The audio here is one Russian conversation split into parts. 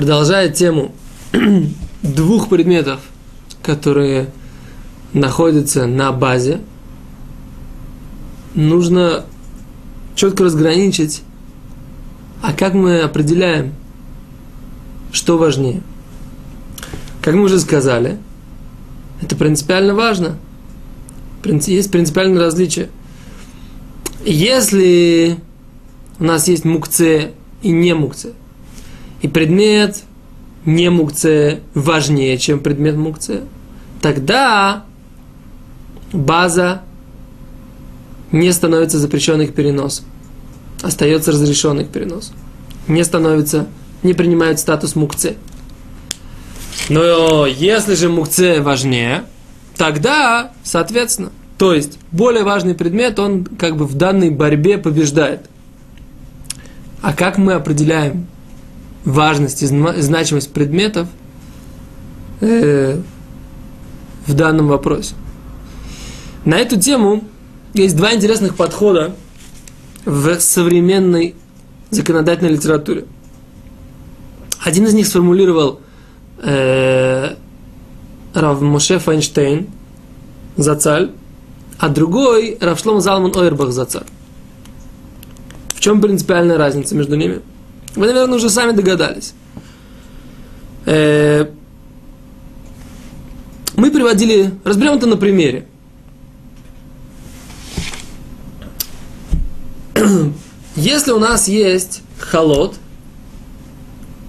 продолжая тему двух предметов, которые находятся на базе, нужно четко разграничить, а как мы определяем, что важнее. Как мы уже сказали, это принципиально важно. Есть принципиальное различие. Если у нас есть мукце и не мукце, и предмет не мукце важнее, чем предмет мукце, тогда база не становится запрещенной к переносу. Остается разрешенный к переносу. Не становится, не принимает статус мукце. Но если же мукце важнее, тогда, соответственно, то есть более важный предмет, он как бы в данной борьбе побеждает. А как мы определяем важность и значимость предметов э, в данном вопросе? На эту тему есть два интересных подхода в современной законодательной литературе. Один из них сформулировал э, Рав Моше Файнштейн, Зацаль, а другой Равшлом Залман Ойрбах Зацаль. В чем принципиальная разница между ними? Вы, наверное, уже сами догадались. Э, мы приводили, разберем это на примере. Если у нас есть холод,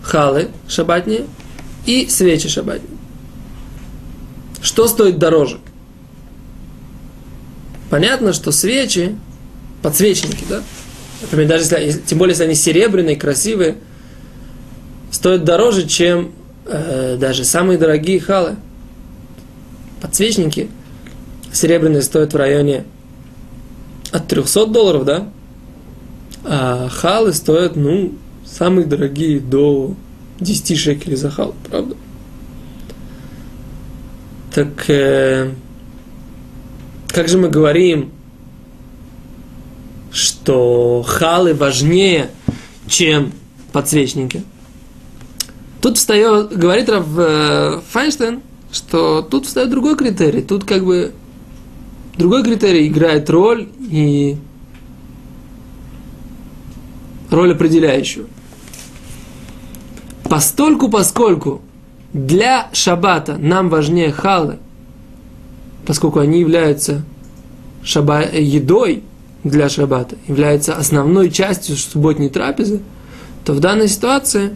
халы шабатни и свечи шабатни, что стоит дороже? Понятно, что свечи, подсвечники, да? Например, даже если, тем более, если они серебряные, красивые, стоят дороже, чем э, даже самые дорогие халы. Подсвечники серебряные стоят в районе от 300 долларов, да? А халы стоят, ну, самые дорогие до 10 шекелей за хал, правда? Так э, как же мы говорим, что халы важнее, чем подсвечники? Тут встает, говорит Рав э, Файнштейн, что тут встает другой критерий. Тут как бы другой критерий играет роль и роль определяющую. Постольку, поскольку для шабата нам важнее халы, поскольку они являются шаба, едой для шабата, являются основной частью субботней трапезы, то в данной ситуации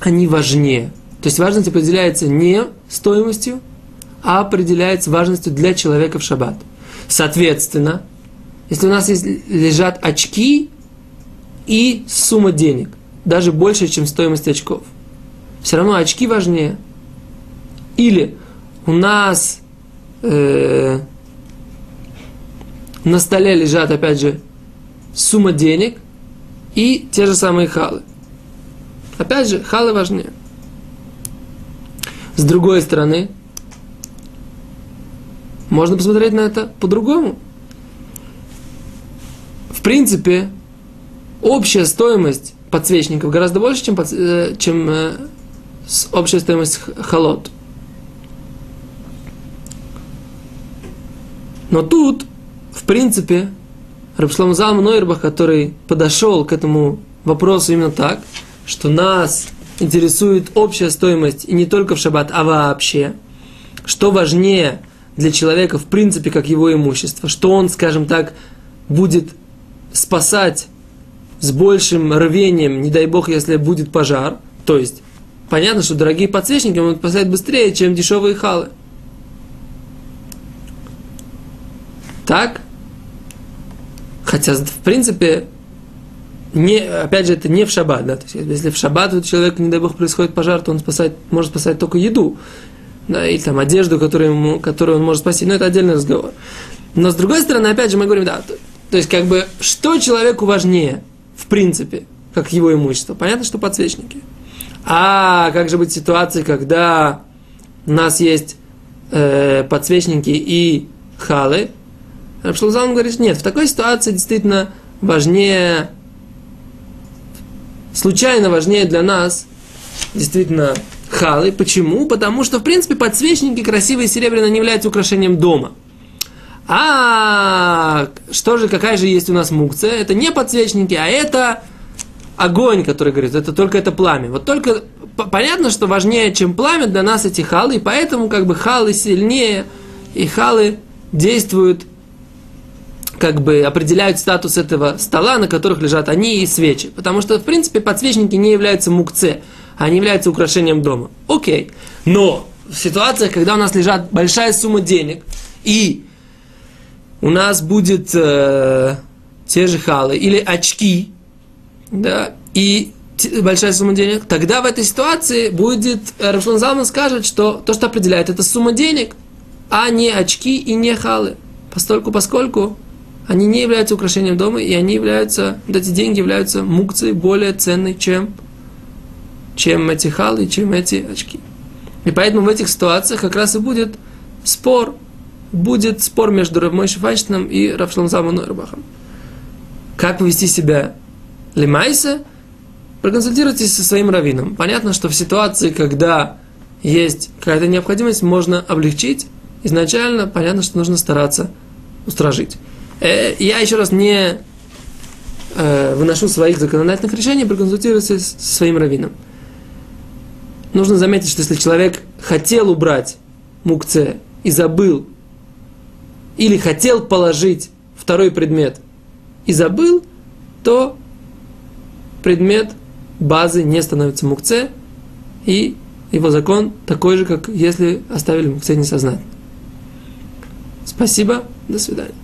они важнее. То есть важность определяется не стоимостью, а определяется важностью для человека в шаббат. Соответственно, если у нас есть, лежат очки, и сумма денег, даже больше, чем стоимость очков. Все равно очки важнее. Или у нас э, на столе лежат, опять же, сумма денег и те же самые халы. Опять же, халы важнее. С другой стороны, можно посмотреть на это по-другому. В принципе, общая стоимость подсвечников гораздо больше, чем, э, чем э, общая стоимость холод. Но тут, в принципе, Рабшлам Залман Нойербах, который подошел к этому вопросу именно так, что нас интересует общая стоимость и не только в шаббат, а вообще, что важнее для человека в принципе как его имущество, что он, скажем так, будет спасать с большим рвением, не дай бог, если будет пожар. То есть, понятно, что дорогие подсвечники могут поставить быстрее, чем дешевые халы. Так? Хотя, в принципе, не, опять же, это не в шаббат, да, то есть, если в шаббат у человека, не дай бог, происходит пожар, то он спасает, может спасать только еду, да, или там одежду, которую, ему, которую он может спасти, но это отдельный разговор. Но с другой стороны, опять же, мы говорим, да, то, то есть, как бы, что человеку важнее, в принципе, как его имущество. Понятно, что подсвечники. А как же быть в ситуации, когда у нас есть э, подсвечники и халы? Рабшлузан говорит, нет, в такой ситуации действительно важнее, случайно важнее для нас действительно халы. Почему? Потому что, в принципе, подсвечники красивые серебряные не являются украшением дома. А что же, какая же есть у нас мукция? Это не подсвечники, а это огонь, который говорит, это только это пламя. Вот только понятно, что важнее, чем пламя для нас эти халы, и поэтому как бы халы сильнее, и халы действуют, как бы определяют статус этого стола, на которых лежат они и свечи. Потому что, в принципе, подсвечники не являются мукце, они являются украшением дома. Окей. Но в ситуациях, когда у нас лежат большая сумма денег, и у нас будет э, те же халы или очки, да, и большая сумма денег, тогда в этой ситуации будет, э, Рафшлан Залман скажет, что то, что определяет, это сумма денег, а не очки и не халы. Постольку, поскольку они не являются украшением дома, и они являются, вот эти деньги являются мукцией более ценной, чем, чем эти халы, чем эти очки. И поэтому в этих ситуациях как раз и будет спор, будет спор между Равмой Шифайштином и Равшлом Залманом Рабахом. Как повести себя Лимайса, проконсультируйтесь со своим раввином. Понятно, что в ситуации, когда есть какая-то необходимость, можно облегчить. Изначально понятно, что нужно стараться устражить. Э, я еще раз не э, выношу своих законодательных решений, проконсультируйтесь со своим раввином. Нужно заметить, что если человек хотел убрать мукце и забыл, или хотел положить второй предмет и забыл, то предмет базы не становится мукце, и его закон такой же, как если оставили мукце несознательно. Спасибо, до свидания.